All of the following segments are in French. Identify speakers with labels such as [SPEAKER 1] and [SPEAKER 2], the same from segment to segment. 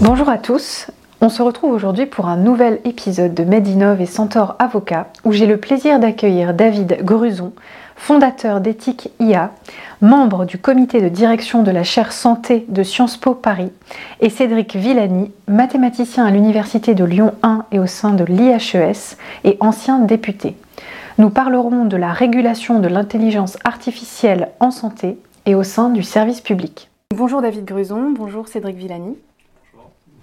[SPEAKER 1] Bonjour à tous, on se retrouve aujourd'hui pour un nouvel épisode de Medinov et Centaure Avocat où j'ai le plaisir d'accueillir David Gruzon, fondateur d'Ethique IA, membre du comité de direction de la chaire santé de Sciences Po Paris, et Cédric Villani, mathématicien à l'Université de Lyon 1 et au sein de l'IHES et ancien député. Nous parlerons de la régulation de l'intelligence artificielle en santé et au sein du service public. Bonjour David Gruzon, bonjour Cédric Villani.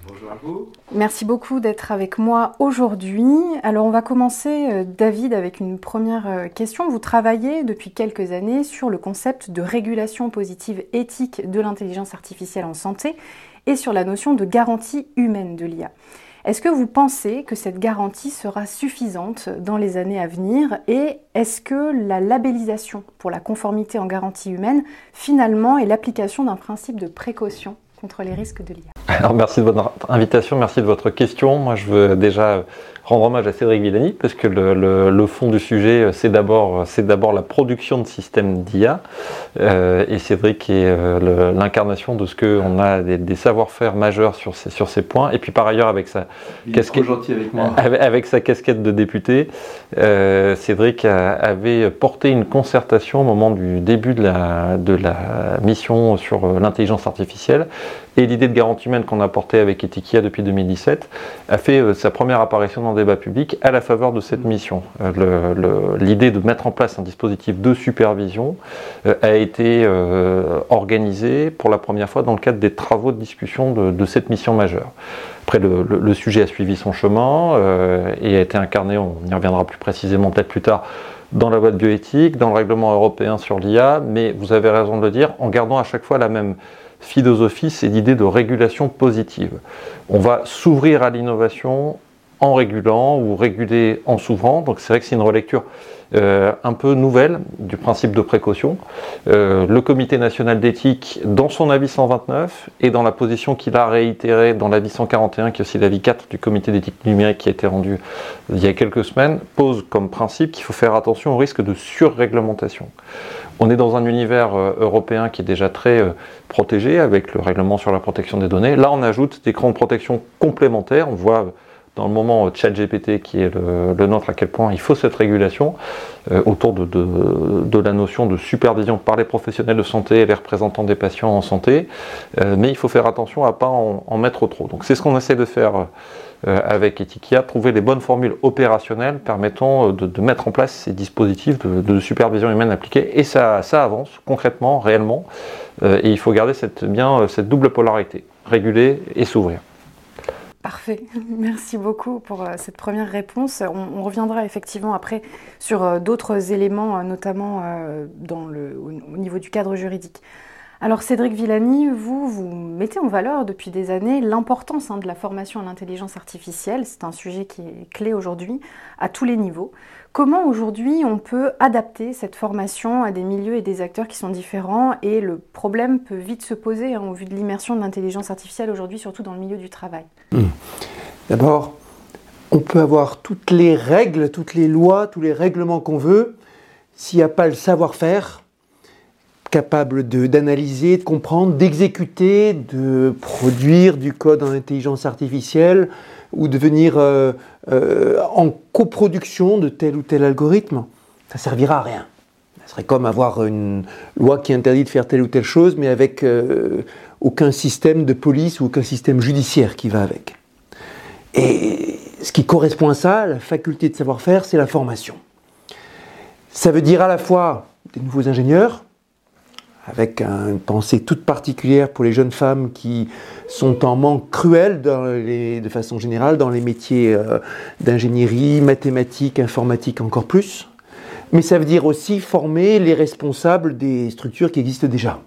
[SPEAKER 2] Bonjour à vous.
[SPEAKER 1] Merci beaucoup d'être avec moi aujourd'hui. Alors on va commencer, euh, David, avec une première euh, question. Vous travaillez depuis quelques années sur le concept de régulation positive éthique de l'intelligence artificielle en santé et sur la notion de garantie humaine de l'IA. Est-ce que vous pensez que cette garantie sera suffisante dans les années à venir et est-ce que la labellisation pour la conformité en garantie humaine finalement est l'application d'un principe de précaution contre les risques de l'IA
[SPEAKER 2] Merci de votre invitation, merci de votre question. Moi je veux déjà rendre hommage à Cédric Villani, parce que le, fond du sujet, euh, c'est d'abord, c'est d'abord la production de systèmes d'IA. Euh, et Cédric est euh, l'incarnation de ce qu'on a des, savoir-faire majeurs sur ces, sur ces points. Et puis par ailleurs, avec sa,
[SPEAKER 3] casquette,
[SPEAKER 2] avec, avec, sa casquette de député, Cédric avait porté une concertation au moment du début de la, de la mission sur l'intelligence artificielle. Et l'idée de garantie humaine qu'on a portée avec Etikia depuis 2017 a fait sa première apparition dans débat public à la faveur de cette mission. Euh, l'idée de mettre en place un dispositif de supervision euh, a été euh, organisée pour la première fois dans le cadre des travaux de discussion de, cette mission majeure. Après, le, sujet a suivi son chemin et a été incarné, on y reviendra plus précisément peut-être plus tard, dans la loi de bioéthique, dans le règlement européen sur l'IA, mais vous avez raison de le dire, en gardant à chaque fois la même philosophie, c'est l'idée de régulation positive. On va s'ouvrir à l'innovation en régulant ou réguler en s'ouvrant. Donc c'est vrai que c'est une relecture euh, un peu nouvelle du principe de précaution. Euh, le Comité national d'éthique, dans son avis 129 et dans la position qu'il a réitérée dans l'avis 141, qui est aussi l'avis 4 du Comité d'éthique numérique qui a été rendu il y a quelques semaines, pose comme principe qu'il faut faire attention au risque de surréglementation. On est dans un univers euh, européen qui est déjà très protégé avec le règlement sur la protection des données. Là, on ajoute des crans de protection complémentaires. On voit dans le moment ChatGPT qui est le, nôtre, à quel point il faut cette régulation euh, autour de, la notion de supervision par les professionnels de santé et les représentants des patients en santé, euh, mais il faut faire attention à ne pas en, mettre trop. Donc c'est ce qu'on essaie de faire euh, avec Etikia, trouver les bonnes formules opérationnelles permettant de, mettre en place ces dispositifs de, supervision humaine appliqués, et ça, avance concrètement, réellement, et il faut garder bien cette double polarité, réguler et s'ouvrir.
[SPEAKER 1] Parfait, merci beaucoup pour euh, cette première réponse. On, reviendra effectivement après sur euh, d'autres éléments, euh, notamment dans le, au, niveau du cadre juridique. Alors Cédric Villani, vous, vous mettez en valeur depuis des années l'importance hein, de la formation à l'intelligence artificielle. C'est un sujet qui est clé aujourd'hui à tous les niveaux. Comment aujourd'hui on peut adapter cette formation à des milieux et des acteurs qui sont différents et le problème peut vite se poser hein, au vu de l'immersion de l'intelligence artificielle aujourd'hui, surtout dans le milieu du travail? Hmm.
[SPEAKER 3] D'abord, on peut avoir toutes les règles, toutes les lois, tous les règlements qu'on veut. S'il n'y a pas le savoir-faire capable d'analyser, de, comprendre, d'exécuter, de produire du code en intelligence artificielle, ou de venir euh, euh, en coproduction de tel ou tel algorithme, ça servira à rien. Ce serait comme avoir une loi qui interdit de faire telle ou telle chose, mais avec euh, aucun système de police ou aucun système judiciaire qui va avec. Et ce qui correspond à ça, la faculté de savoir-faire, c'est la formation. Ça veut dire à la fois des nouveaux ingénieurs, avec une pensée toute particulière pour les jeunes femmes qui sont en manque cruel de façon générale dans les métiers euh, d'ingénierie, mathématiques, informatique encore plus. Mais ça veut dire aussi former les responsables des structures qui existent déjà.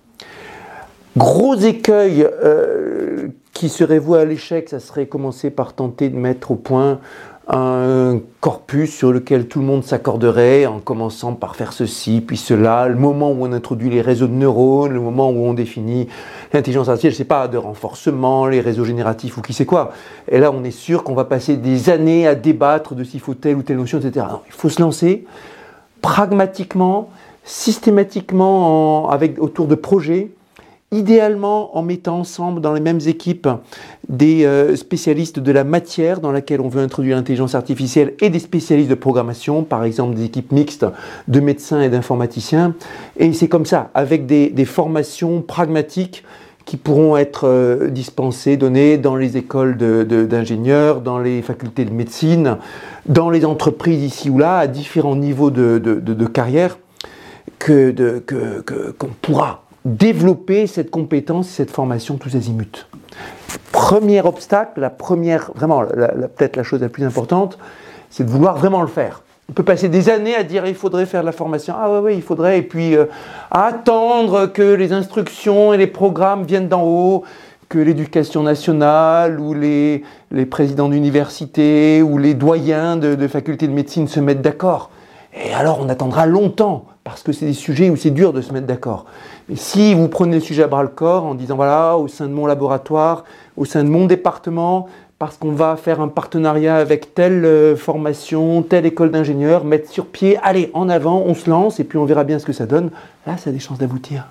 [SPEAKER 3] Gros écueil euh, qui serait voué à l'échec, ça serait commencer par tenter de mettre au point un corpus sur lequel tout le monde s'accorderait en commençant par faire ceci, puis cela, le moment où on introduit les réseaux de neurones, le moment où on définit l'intelligence artificielle, je sais pas, de renforcement, les réseaux génératifs ou qui sait quoi. Et là, on est sûr qu'on va passer des années à débattre de s'il faut telle ou telle notion, etc. il faut se lancer pragmatiquement, systématiquement, autour de projets idéalement en mettant ensemble dans les mêmes équipes des euh, spécialistes de la matière dans laquelle on veut introduire l'intelligence artificielle et des spécialistes de programmation, par exemple des équipes mixtes de médecins et d'informaticiens. Et c'est comme ça, avec des, formations pragmatiques qui pourront être euh, dispensées, données dans les écoles d'ingénieurs, dans les facultés de médecine, dans les entreprises ici ou là, à différents niveaux de, carrière, qu'on que, qu'on pourra développer cette compétence, cette formation tous azimuts. Premier obstacle, la première, vraiment, peut-être la chose la plus importante, c'est de vouloir vraiment le faire. On peut passer des années à dire il faudrait faire la formation. Ah oui, il faudrait. Et puis euh, attendre que les instructions et les programmes viennent d'en haut, que l'éducation nationale ou les, présidents d'université ou les doyens de facultés de médecine se mettent d'accord. Et alors on attendra longtemps parce que c'est des sujets où c'est dur de se mettre d'accord. Mais si vous prenez le sujet à bras le corps en disant voilà, au sein de mon laboratoire, au sein de mon département, parce qu'on va faire un partenariat avec telle euh, formation, telle école d'ingénieurs, mettre sur pied, allez, en avant, on se lance et puis on verra bien ce que ça donne, là, ça a des chances d'aboutir.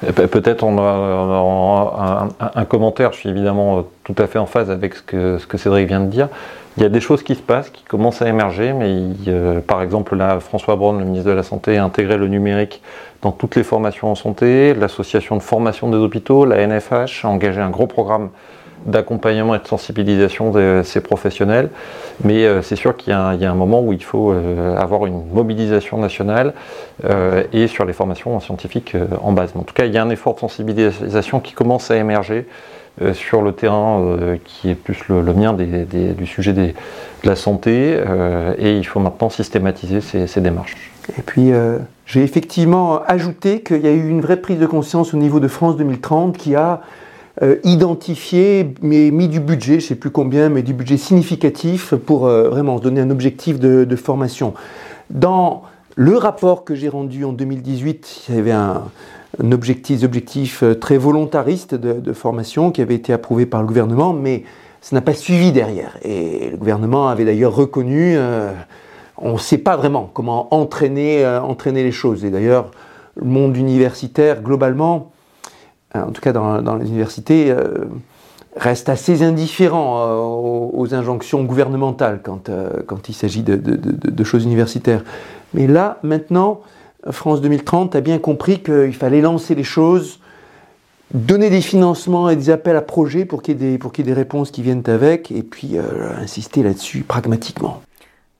[SPEAKER 2] Peut-être on a, un, commentaire, je suis évidemment euh, tout à fait en phase avec ce que, Cédric vient de dire. Il y a des choses qui se passent, qui commencent à émerger, mais par exemple là, François Braun, le ministre de la Santé, a intégré le numérique dans toutes les formations en santé, l'association de formation des hôpitaux, la NFH, a engagé un gros programme d'accompagnement et de sensibilisation de ces professionnels. Mais euh, c'est sûr qu'il y, a un moment où il faut euh, avoir une mobilisation nationale euh, et sur les formations scientifiques en base. en tout cas, il y a un effort de sensibilisation qui commence à émerger sur le terrain qui est plus le, mien du sujet de la santé et il faut maintenant systématiser ces, démarches.
[SPEAKER 3] Et puis j'ai effectivement ajouté qu'il y a eu une vraie prise de conscience au niveau de France 2030 qui a identifié, mais mis du budget, je ne sais plus combien, mais du budget significatif pour vraiment se donner un objectif de, formation. Dans le rapport que j'ai rendu en 2018, il y avait un, objectif, euh, très volontariste de, formation qui avait été approuvé par le gouvernement, mais ça n'a pas suivi derrière. Et le gouvernement avait d'ailleurs reconnu, euh, on ne sait pas vraiment comment entraîner, euh, entraîner les choses. Et d'ailleurs, le monde universitaire, globalement, en tout cas dans, les universités, reste assez indifférent aux, injonctions gouvernementales quand, quand il s'agit de, choses universitaires. Mais là, maintenant, France 2030 a bien compris qu'il fallait lancer les choses, donner des financements et des appels à projets pour qu'il y ait des, des réponses qui viennent avec, et puis euh, insister là-dessus pragmatiquement.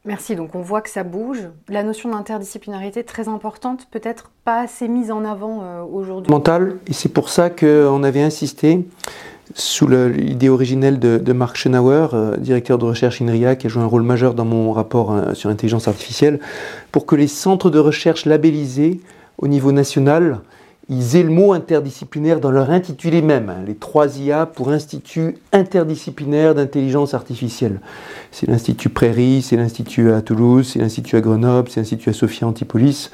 [SPEAKER 1] Merci, donc on voit que ça bouge. La notion d'interdisciplinarité très importante, peut-être pas assez mise en avant euh, aujourd'hui.
[SPEAKER 3] Mental, et c'est pour ça qu'on avait insisté sous l'idée originelle de, Marc Schenauer, euh, directeur de recherche INRIA, qui a joué un rôle majeur dans mon rapport euh, sur l'intelligence artificielle, pour que les centres de recherche labellisés au niveau national, ils aient le mot interdisciplinaire dans leur intitulé même. Hein, les trois IA pour Institut interdisciplinaire d'intelligence artificielle. C'est l'Institut Prairie, c'est l'Institut à Toulouse, c'est l'Institut à Grenoble, c'est l'Institut à Sophia Antipolis,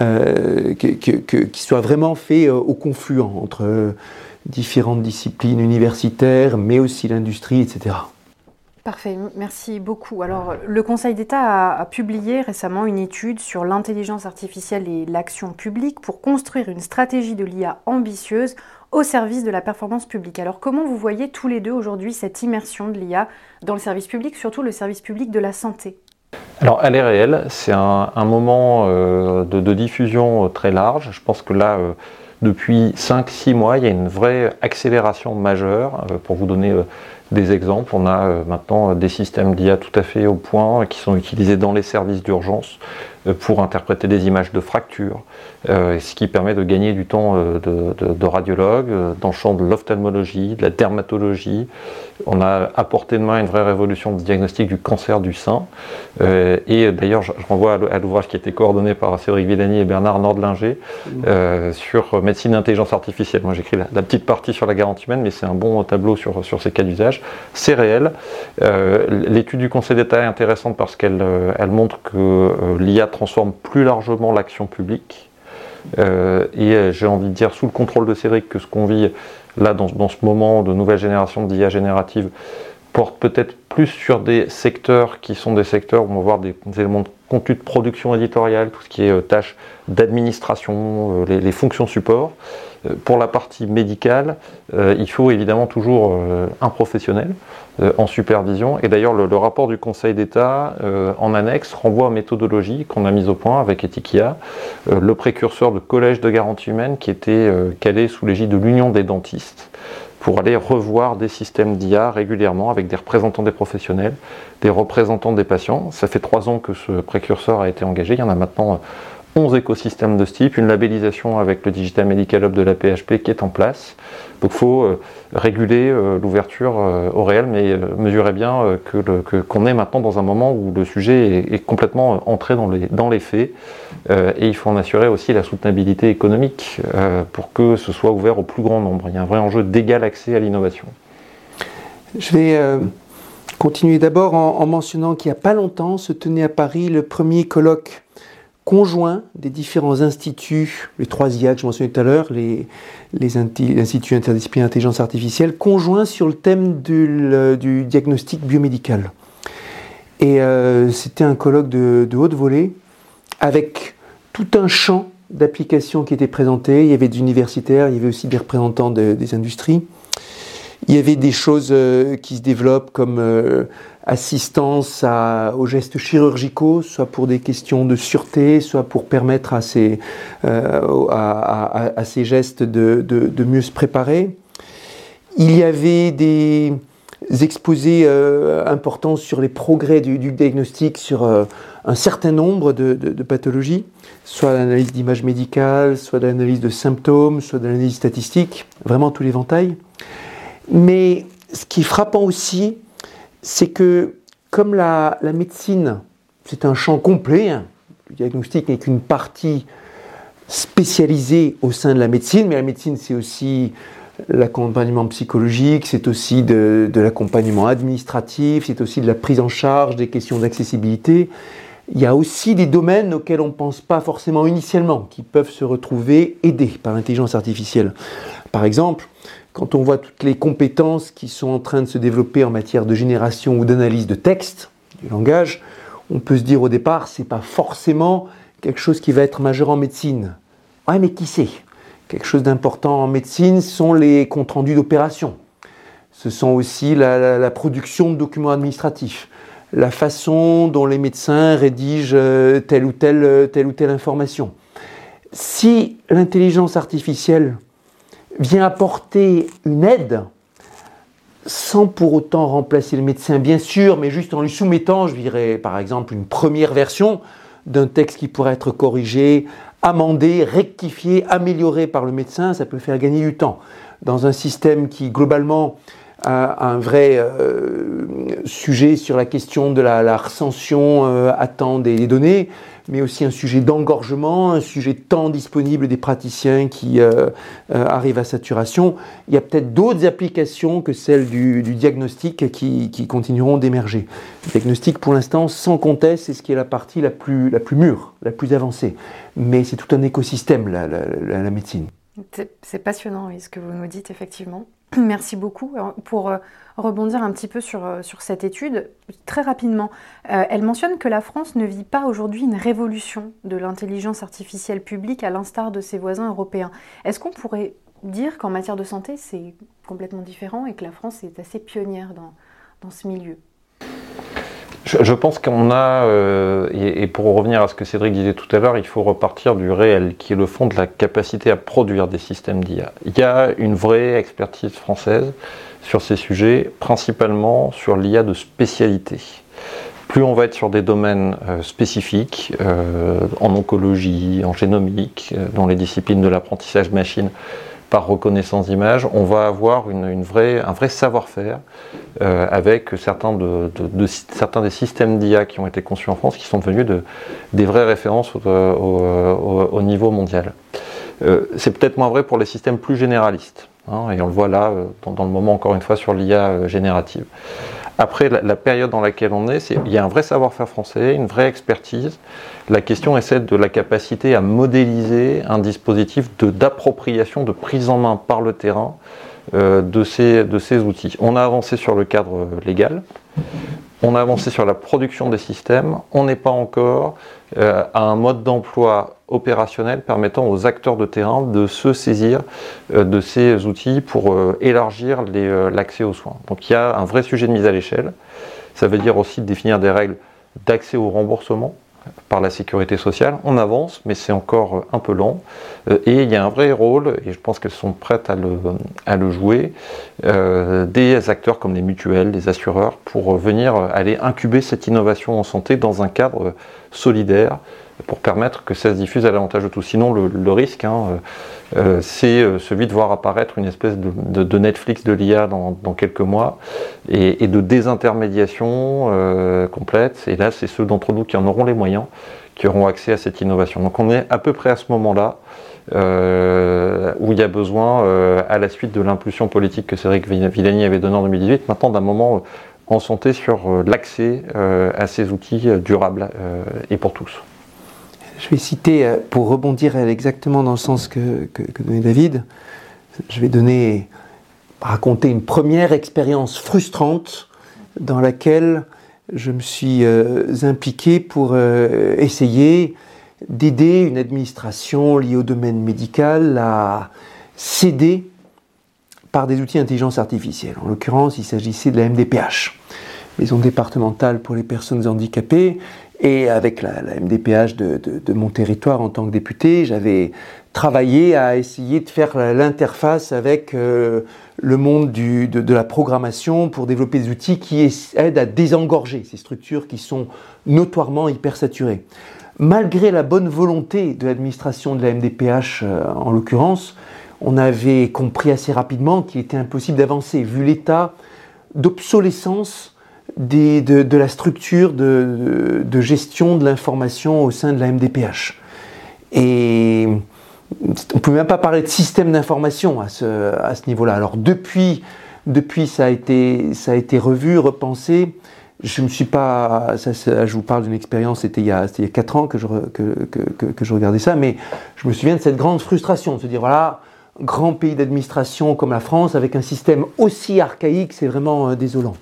[SPEAKER 3] euh, qui soit vraiment fait au confluent entre différentes disciplines universitaires, mais aussi l'industrie, etc.
[SPEAKER 1] Parfait, merci beaucoup. Alors, le Conseil d'État a, publié récemment une étude sur l'intelligence artificielle et l'action publique pour construire une stratégie de l'IA ambitieuse au service de la performance publique. Alors, comment vous voyez tous les deux aujourd'hui cette immersion de l'IA dans le service public, surtout le service public de la santé?
[SPEAKER 2] Alors elle est réelle, c'est un, moment euh, de, diffusion euh, très large. Je pense que là, euh, depuis 5-6 mois, il y a une vraie accélération majeure. Euh, pour vous donner euh, des exemples, on a euh, maintenant des systèmes d'IA tout à fait au point qui sont utilisés dans les services d'urgence pour interpréter des images de fractures, ce qui permet de gagner du temps de, de radiologue dans le champ de l'ophtalmologie, de la dermatologie, on a apporté de main une vraie révolution de diagnostic du cancer du sein. Euh, et d'ailleurs, je, renvoie à l'ouvrage qui a été coordonné par Cédric Villani et Bernard Nordlinger euh, sur médecine d'intelligence artificielle. Moi, j'écris la, petite partie sur la garantie humaine, mais c'est un bon tableau sur, sur ces cas d'usage. C'est réel. Euh, l'étude du Conseil d'État est intéressante parce qu'elle elle montre que l'IA transforme plus largement l'action publique. et j'ai envie de dire, sous le contrôle de Cédric, que ce qu'on vit là, dans, ce moment de nouvelle génération d'IA générative, porte peut-être plus sur des secteurs qui sont des secteurs où on va voir des, éléments de contenu de production éditoriale, tout ce qui est euh, tâches d'administration, euh, les, fonctions support. Euh, pour la partie médicale, il faut évidemment toujours un professionnel en supervision. Et d'ailleurs, le, rapport du Conseil d'État en annexe renvoie à méthodologie qu'on a mise au point avec Etikia, le précurseur de collège de garantie humaine qui était calé sous l'égide de l'Union des dentistes pour aller revoir des systèmes d'IA régulièrement avec des représentants des professionnels, des représentants des patients. Ça fait trois ans que ce précurseur a été engagé. Il y en a maintenant 11 écosystèmes de ce type, une labellisation avec le Digital Medical Hub de la PHP qui est en place. Donc il faut euh, réguler euh, l'ouverture euh, au réel, mais mesurer bien que qu'on est maintenant dans un moment où le sujet est, complètement entré dans les, dans les faits. et il faut en assurer aussi la soutenabilité économique pour que ce soit ouvert au plus grand nombre. Il y a un vrai enjeu d'égal accès à l'innovation.
[SPEAKER 3] Je vais continuer d'abord en, en, mentionnant qu'il n'y a pas longtemps se tenait à Paris le premier colloque conjoint des différents instituts, les trois IA que je mentionnais tout à l'heure, les, instituts interdisciplinaires d'intelligence artificielle, conjoints sur le thème du, diagnostic biomédical. Et euh, c'était un colloque de, haute volée avec tout un champ d'applications qui était présenté. Il y avait des universitaires, il y avait aussi des représentants des industries. Il y avait des choses euh, qui se développent comme euh, assistance aux gestes chirurgicaux, soit pour des questions de sûreté, soit pour permettre à ces, euh, gestes de, mieux se préparer. Il y avait des exposés euh, importants sur les progrès du, diagnostic sur euh, un certain nombre de, pathologies, soit l'analyse d'image médicale, soit l'analyse de symptômes, soit l'analyse statistique, vraiment tout l'éventail. Mais ce qui est frappant aussi, c'est que comme la, médecine, c'est un champ complet, hein, le diagnostic n'est qu'une partie spécialisée au sein de la médecine, mais la médecine c'est aussi l'accompagnement psychologique, c'est aussi de, l'accompagnement administratif, c'est aussi de la prise en charge des questions d'accessibilité. Il y a aussi des domaines auxquels on ne pense pas forcément initialement, qui peuvent se retrouver aidés par l'intelligence artificielle. Par exemple, quand on voit toutes les compétences qui sont en train de se développer en matière de génération ou d'analyse de texte, du langage, on peut se dire au départ, c'est pas forcément quelque chose qui va être majeur en médecine. Ouais, mais qui sait? Quelque chose d'important en médecine sont les comptes rendus d'opération. Ce sont aussi la, production de documents administratifs, la façon dont les médecins rédigent euh, telle ou telle, euh, telle ou telle information. Si l'intelligence artificielle vient apporter une aide sans pour autant remplacer le médecin, bien sûr, mais juste en lui soumettant, je dirais par exemple, une première version d'un texte qui pourrait être corrigé, amendé, rectifié, amélioré par le médecin, ça peut faire gagner du temps. Dans un système qui globalement a un vrai euh, sujet sur la question de la, recension euh, à temps des données, mais aussi un sujet d'engorgement, un sujet de temps disponible des praticiens qui euh, euh, arrivent à saturation. Il y a peut-être d'autres applications que celles du, diagnostic qui, continueront d'émerger. Le diagnostic, pour l'instant, sans conteste, c'est ce qui est la partie la plus, la plus mûre, la plus avancée. Mais c'est tout un écosystème, la, la médecine.
[SPEAKER 1] C'est passionnant, ce que vous nous dites, effectivement. Merci beaucoup. Pour euh, rebondir un petit peu sur, euh, cette étude, très rapidement, euh, elle mentionne que la France ne vit pas aujourd'hui une révolution de l'intelligence artificielle publique à l'instar de ses voisins européens. Est-ce qu'on pourrait dire qu'en matière de santé, c'est complètement différent et que la France est assez pionnière dans ce milieu?
[SPEAKER 2] Je, pense qu'on a, euh, et, pour revenir à ce que Cédric disait tout à l'heure, il faut repartir du réel, qui est le fond de la capacité à produire des systèmes d'IA. Il y a une vraie expertise française sur ces sujets, principalement sur l'IA de spécialité. Plus on va être sur des domaines euh, spécifiques, euh, en oncologie, en génomique, dans les disciplines de l'apprentissage machine, par reconnaissance d'image, on va avoir un vrai savoir-faire euh, avec certains, de, certains des systèmes d'IA qui ont été conçus en France qui sont devenus de, des vraies références au, au, niveau mondial. Euh, c'est peut-être moins vrai pour les systèmes plus généralistes, hein, et on le voit là euh, dans, le moment encore une fois sur l'IA générative. Après, la, période dans laquelle on est, il y a un vrai savoir-faire français, une vraie expertise. La question est celle de la capacité à modéliser un dispositif d'appropriation, de, prise en main par le terrain de, ces, de ces outils. On a avancé sur le cadre légal, on a avancé sur la production des systèmes, on n'est pas encore à un mode d'emploi opérationnel permettant aux acteurs de terrain de se saisir de ces outils pour élargir l'accès aux soins. Donc il y a un vrai sujet de mise à l'échelle. Ça veut dire aussi de définir des règles d'accès au remboursement par la sécurité sociale. On avance, mais c'est encore un peu lent. Euh, et il y a un vrai rôle, et je pense qu'elles sont prêtes à le, jouer, euh, des acteurs comme les mutuelles, les assureurs, pour venir aller incuber cette innovation en santé dans un cadre solidaire pour permettre que ça se diffuse à l'avantage de tous. Sinon, le, risque, hein, euh, c'est euh, celui de voir apparaître une espèce de, Netflix de l'IA dans, quelques mois et, de désintermédiation euh, complète. Et là, c'est ceux d'entre nous qui en auront les moyens qui auront accès à cette innovation. Donc on est à peu près à ce moment-là où il y a besoin, à la suite de l'impulsion politique que Cédric Villani avait donnée en 2018, maintenant d'un moment en santé sur l'accès à ces outils durables et pour tous.
[SPEAKER 3] Je vais citer, euh, pour rebondir exactement dans le sens que, donnait David, je vais donner, raconter une première expérience frustrante dans laquelle je me suis euh, impliqué pour euh, essayer d'aider une administration liée au domaine médical à céder par des outils d'intelligence artificielle. En l'occurrence, il s'agissait de la MDPH, Maison départementale pour les personnes handicapées, et avec la, MDPH de, mon territoire en tant que député, j'avais travaillé à essayer de faire l'interface avec euh, le monde de, la programmation pour développer des outils qui aident à désengorger ces structures qui sont notoirement hyper saturées. Malgré la bonne volonté de l'administration de la MDPH euh, en l'occurrence, on avait compris assez rapidement qu'il était impossible d'avancer vu l'état d'obsolescence de, la structure de, gestion de l'information au sein de la MDPH. Et on ne peut même pas parler de système d'information à ce, niveau-là. Alors depuis, ça, a été, revu, repensé. Je ne suis pas. je vous parle d'une expérience, c'était il, y a 4 ans que je, que, je regardais ça, mais je me souviens de cette grande frustration de se dire voilà, grand pays d'administration comme la France, avec un système aussi archaïque, c'est vraiment euh, désolant.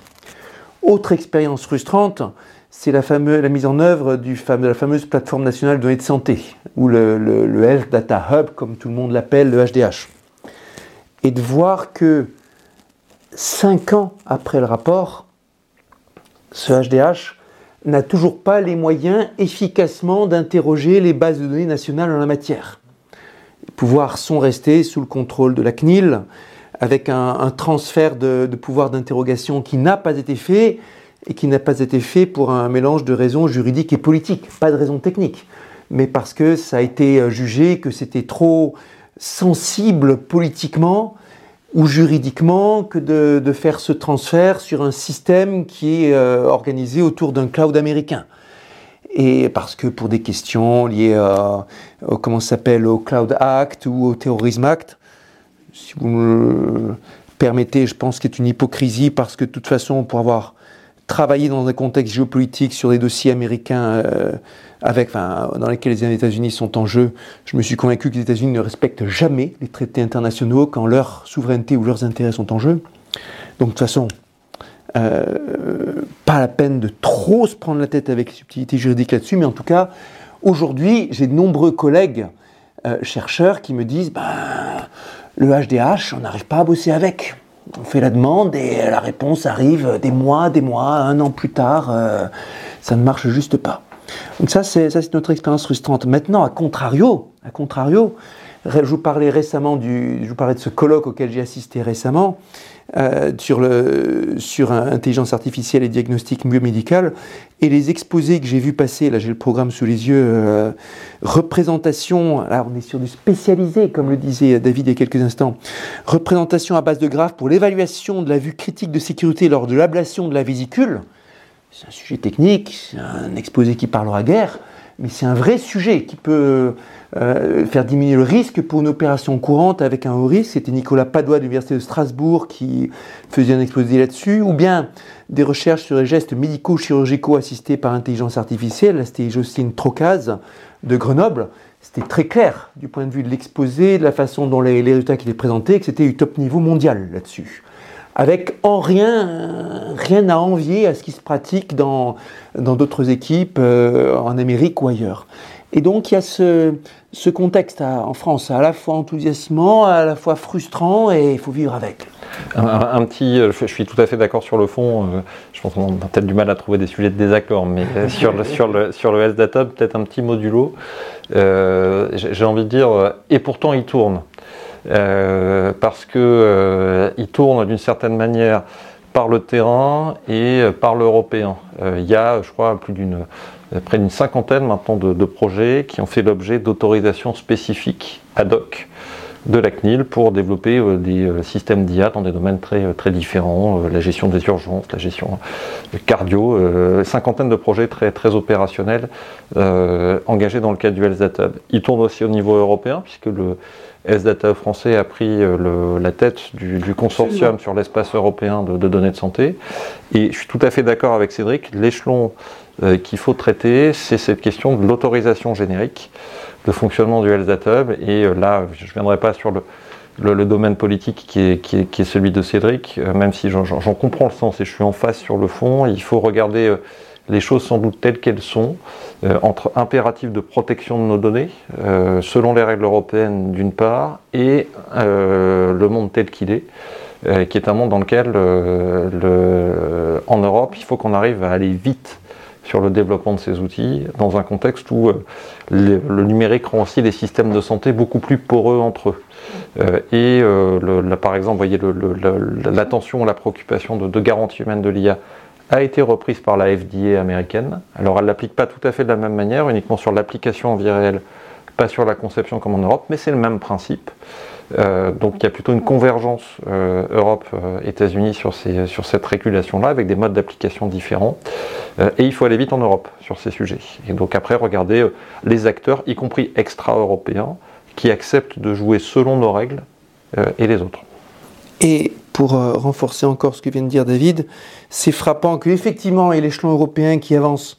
[SPEAKER 3] Autre expérience frustrante, c'est la, la, mise en œuvre de la fameuse plateforme nationale de données de santé, ou le, Health Data Hub, comme tout le monde l'appelle, le HDH. Et de voir que cinq ans après le rapport, ce HDH n'a toujours pas les moyens efficacement d'interroger les bases de données nationales en la matière. Les pouvoirs sont restés sous le contrôle de la CNIL, avec un, transfert de, pouvoir d'interrogation qui n'a pas été fait et qui n'a pas été fait pour un mélange de raisons juridiques et politiques, pas de raisons techniques, mais parce que ça a été euh, jugé que c'était trop sensible politiquement ou juridiquement que de, faire ce transfert sur un système qui est euh, organisé autour d'un cloud américain. Et parce que pour des questions liées au, comment s'appelle, au Cloud Act ou au Terrorism Act, si vous me permettez, je pense qu'il est une hypocrisie parce que de toute façon, pour avoir travaillé dans un contexte géopolitique sur des dossiers américains euh, avec, dans lesquels les États-Unis sont en jeu, je me suis convaincu que les États-Unis ne respectent jamais les traités internationaux quand leur souveraineté ou leurs intérêts sont en jeu. Donc de toute façon, euh, pas la peine de trop se prendre la tête avec les subtilités juridiques là-dessus, mais en tout cas, aujourd'hui, j'ai de nombreux collègues euh, chercheurs qui me disent, ben, le HDH, on n'arrive pas à bosser avec. On fait la demande et la réponse arrive des mois, des mois, un an plus tard. Euh, ça ne marche juste pas. Donc ça, c'est notre expérience frustrante. Maintenant, à contrario, à contrario, je vous parlais récemment du, je vous parlais de ce colloque auquel j'ai assisté récemment. Euh, sur, le, sur intelligence artificielle et diagnostic biomédical. Et les exposés que j'ai vus passer, là j'ai le programme sous les yeux, euh, représentation, là on est sur du spécialisé, comme le disait David il y a quelques instants, représentation à base de graphes pour l'évaluation de la vue critique de sécurité lors de l'ablation de la vésicule. C'est un sujet technique, c'est un exposé qui parlera guerre, mais c'est un vrai sujet qui peut euh, faire diminuer le risque pour une opération courante avec un haut risque. C'était Nicolas Padois de l'Université de Strasbourg qui faisait un exposé là-dessus, ou bien des recherches sur les gestes médicaux chirurgicaux assistés par intelligence artificielle. Là, c'était Jocelyne Trocaz de Grenoble. c'était très clair du point de vue de l'exposé, de la façon dont les, résultats qui étaient présentés, que c'était du top niveau mondial là-dessus. Avec en rien, rien à envier à ce qui se pratique dans d'autres équipes euh, en Amérique ou ailleurs. Et donc il y a ce, contexte en France, à la fois enthousiasmant, à la fois frustrant, et il faut vivre avec.
[SPEAKER 2] Un, petit, euh, je suis tout à fait d'accord sur le fond. Euh, je pense qu'on a peut-être du mal à trouver des sujets de désaccord, mais euh, sur le, S-Data, peut-être un petit modulo. J'ai envie de dire, et pourtant il tourne. parce que il tourne d'une certaine manière par le terrain et par l'européen. il y a, je crois, plus d'une près d'une cinquantaine maintenant de, de, projets qui ont fait l'objet d'autorisations spécifiques ad hoc de la CNIL pour développer euh, des euh, systèmes d'IA dans des domaines très, euh, très différents, la gestion des urgences, la gestion cardio, cinquantaine de projets très, très opérationnels engagés dans le cadre du Health Data Il tourne aussi au niveau européen puisque le Health Data français a pris la tête du, consortium sur l'espace européen de, de, données de santé. Et je suis tout à fait d'accord avec Cédric, l'échelon qu'il faut traiter, c'est cette question de l'autorisation générique le fonctionnement du Hub. Et euh, là, je ne viendrai pas sur le, domaine politique qui est, celui de Cédric, euh, même si j'en comprends le sens et je suis en face sur le fond. Il faut regarder euh, les choses sans doute telles qu'elles sont, entre impératifs de protection de nos données, selon les règles européennes d'une part, et le monde tel qu'il est. qui est un monde dans lequel, le, en Europe, il faut qu'on arrive à aller vite sur le développement de ces outils, dans un contexte où euh, le, numérique rend aussi les systèmes de santé beaucoup plus poreux entre eux. Euh, et euh, par exemple, voyez, l'attention, la préoccupation de, de garantie humaine de l'IA a été reprise par la FDA américaine. Alors elle ne l'applique pas tout à fait de la même manière, uniquement sur l'application en vie réelle, pas sur la conception comme en Europe, mais c'est le même principe. Euh, donc il y a plutôt une convergence euh, Europe-États-Unis sur, sur cette régulation-là, avec des modes d'application différents. Euh, et il faut aller vite en Europe sur ces sujets. Et donc après, regarder les acteurs, y compris extra-européens, qui acceptent de jouer selon nos règles et les autres.
[SPEAKER 3] Et pour renforcer encore ce que vient de dire David, c'est frappant qu'effectivement, il y ait l'échelon européen qui avance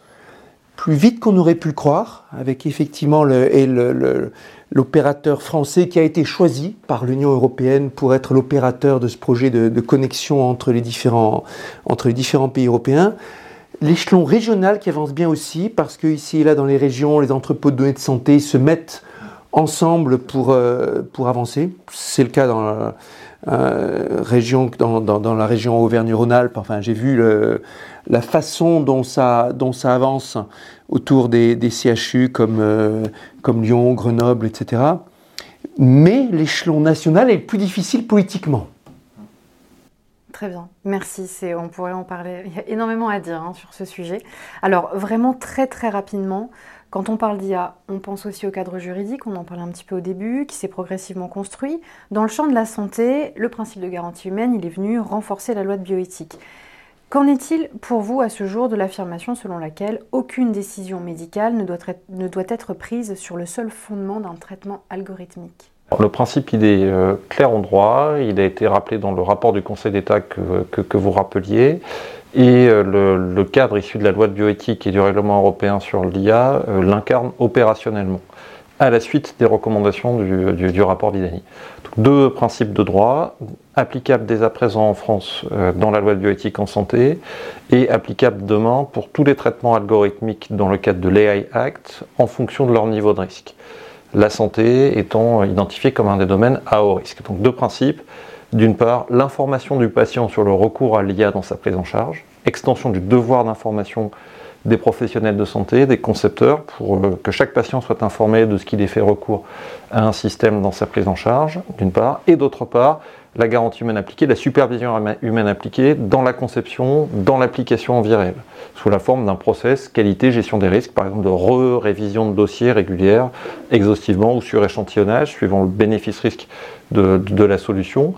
[SPEAKER 3] plus vite qu'on aurait pu le croire, avec effectivement l'opérateur français qui a été choisi par l'Union européenne pour être l'opérateur de ce projet de, connexion entre les, différents, pays européens. L'échelon régional qui avance bien aussi, parce que ici et là dans les régions, les entrepôts de données de santé se mettent ensemble pour, euh, pour avancer. C'est le cas dans la, euh, région, dans, dans, la région Auvergne-Rhône-Alpes. Enfin, j'ai vu le, la façon dont ça, dont ça avance autour des, CHU comme, euh, comme Lyon, Grenoble, etc. Mais l'échelon national est plus difficile politiquement.
[SPEAKER 1] Très bien, merci. On pourrait en parler. Il y a énormément à dire hein, sur ce sujet. Alors, vraiment très très rapidement, quand on parle d'IA, on pense aussi au cadre juridique, on en parlait un petit peu au début, qui s'est progressivement construit. Dans le champ de la santé, le principe de garantie humaine, il est venu renforcer la loi de bioéthique. Qu'en est-il pour vous à ce jour de l'affirmation selon laquelle aucune décision médicale ne doit, être prise sur le seul fondement d'un traitement algorithmique?
[SPEAKER 2] Le principe, il est euh, clair en droit, il a été rappelé dans le rapport du Conseil d'État que, vous rappeliez, et euh, le, cadre issu de la loi de bioéthique et du règlement européen sur l'IA euh, l'incarne opérationnellement, à la suite des recommandations du, rapport Vidani. Deux principes de droit, applicables dès à présent en France euh, dans la loi de bioéthique en santé, et applicables demain pour tous les traitements algorithmiques dans le cadre de l'AI Act, en fonction de leur niveau de risque. La santé étant identifiée comme un des domaines à haut risque. Donc deux principes d'une part, l'information du patient sur le recours à l'IA dans sa prise en charge, extension du devoir d'information des professionnels de santé, des concepteurs, pour euh, que chaque patient soit informé de ce qu'il est fait recours à un système dans sa prise en charge, d'une part, et d'autre part, la garantie humaine appliquée, la supervision humaine appliquée dans la conception, dans l'application en vie sous la forme d'un process qualité, gestion des risques, par exemple de re-révision de dossiers régulière, exhaustivement ou sur échantillonnage, suivant le bénéfice-risque de, la solution.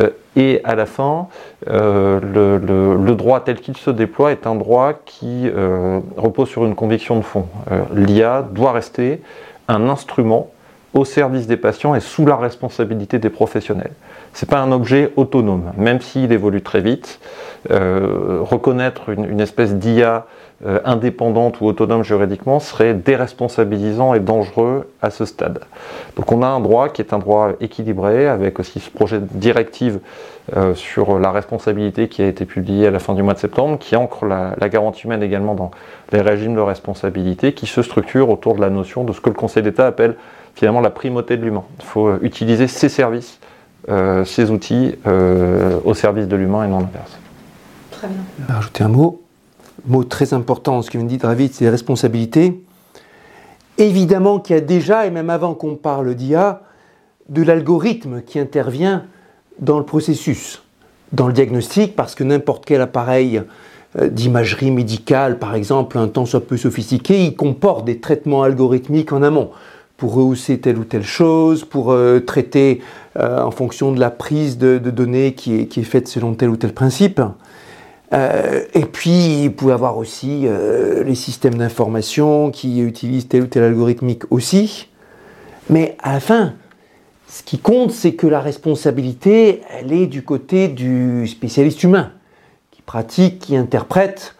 [SPEAKER 2] Euh, et à la fin, euh, le, droit tel qu'il se déploie est un droit qui euh, repose sur une conviction de fond. L'IA doit rester un instrument au service des patients et sous la responsabilité des professionnels. Ce n'est pas un objet autonome, même s'il évolue très vite. Euh, reconnaître une, espèce d'IA euh, indépendante ou autonome juridiquement serait déresponsabilisant et dangereux à ce stade. Donc on a un droit qui est un droit équilibré, avec aussi ce projet de directive euh, sur la responsabilité qui a été publié à la fin du mois de septembre, qui ancre la, la garantie humaine également dans les régimes de responsabilité, qui se structure autour de la notion de ce que le Conseil d'État appelle finalement la primauté de l'humain. Il faut utiliser ces services ces outils euh, au service de l'humain et non l'inverse.
[SPEAKER 3] Très bien. Je vais rajouter un mot, mot très important, ce que vient de dire David, c'est les responsabilités. Évidemment qu'il y a déjà, et même avant qu'on parle d'IA, de l'algorithme qui intervient dans le processus, dans le diagnostic, parce que n'importe quel appareil euh, d'imagerie médicale, par exemple, un temps soit peu sophistiqué, il comporte des traitements algorithmiques en amont pour rehausser telle ou telle chose, pour euh, traiter euh, en fonction de la prise de, données qui est, faite selon tel ou tel principe. Euh, et puis, il pouvait avoir aussi les systèmes d'information qui utilisent tel ou tel algorithmique aussi. Mais à la fin, ce qui compte, c'est que la responsabilité, elle est du côté du spécialiste humain, qui pratique, qui interprète,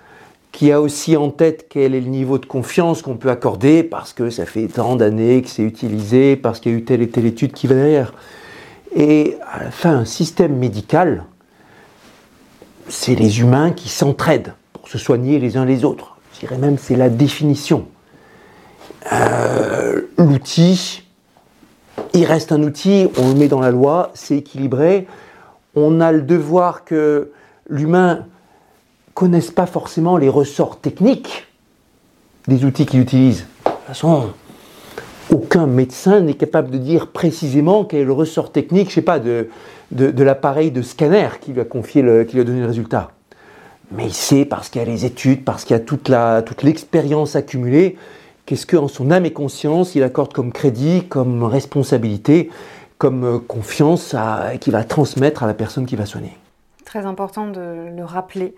[SPEAKER 3] qui a aussi en tête quel est le niveau de confiance qu'on peut accorder parce que ça fait tant d'années que c'est utilisé, parce qu'il y a eu telle et telle étude qui va derrière. Et à la fin, un système médical, c'est les humains qui s'entraident pour se soigner les uns les autres. Je dirais même c'est la définition. Euh, l'outil, il reste un outil, on le met dans la loi, c'est équilibré. On a le devoir que l'humain connaissent pas forcément les ressorts techniques des outils qu'ils utilisent. De toute façon, aucun médecin n'est capable de dire précisément quel est le ressort technique, je sais pas, de, l'appareil de scanner qui lui a confié, le, donné le résultat. Mais il sait, parce qu'il y a les études, parce qu'il y a toute, l'expérience accumulée, qu'est-ce qu'en son âme et conscience, il accorde comme crédit, comme responsabilité, comme confiance qu'il va transmettre à la personne qui va soigner.
[SPEAKER 1] Très important de le rappeler.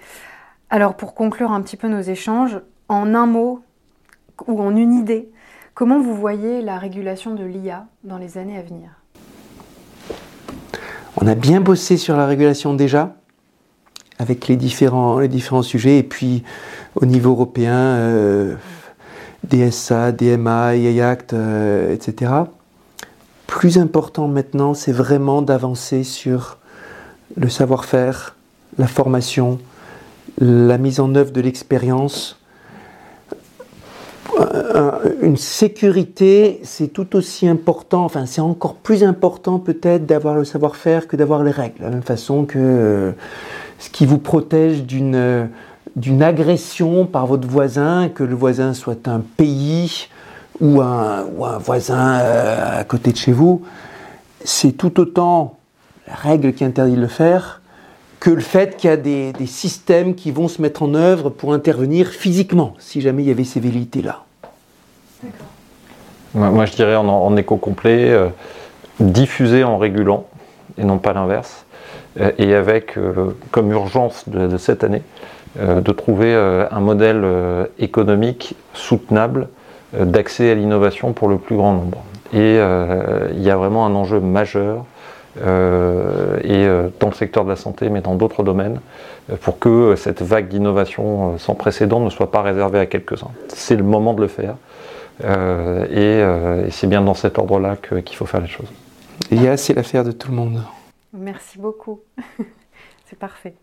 [SPEAKER 1] Alors pour conclure un petit peu nos échanges, en un mot ou en une idée, comment vous voyez la régulation de l'IA dans les années à venir?
[SPEAKER 3] On a bien bossé sur la régulation déjà, avec les différents, sujets, et puis au niveau européen, euh, DSA, DMA, IA Act, euh, etc. Plus important maintenant, c'est vraiment d'avancer sur le savoir-faire, la formation, la mise en œuvre de l'expérience. Euh, une sécurité, c'est tout aussi important, enfin c'est encore plus important peut-être d'avoir le savoir-faire que d'avoir les règles. De la même façon que euh, ce qui vous protège d'une d'une agression par votre voisin, que le voisin soit un pays ou un, voisin euh, à côté de chez vous, c'est tout autant la règle qui interdit de le faire que le fait qu'il y a des, systèmes qui vont se mettre en œuvre pour intervenir physiquement, si jamais il y avait ces velléités-là.
[SPEAKER 2] Moi, je dirais en, écho complet, euh, diffuser en régulant, et non pas l'inverse, euh, et avec euh, comme urgence de, cette année, de trouver un modèle économique soutenable d'accès à l'innovation pour le plus grand nombre. Et il y a vraiment un enjeu majeur euh, et euh, dans le secteur de la santé, mais dans d'autres domaines, euh, pour que cette vague d'innovation sans précédent ne soit pas réservée à quelques-uns. C'est le moment de le faire. et, c'est bien dans cet ordre-là qu'il faut faire les choses.
[SPEAKER 3] a c'est l'affaire de tout le monde.
[SPEAKER 1] Merci beaucoup. c'est parfait.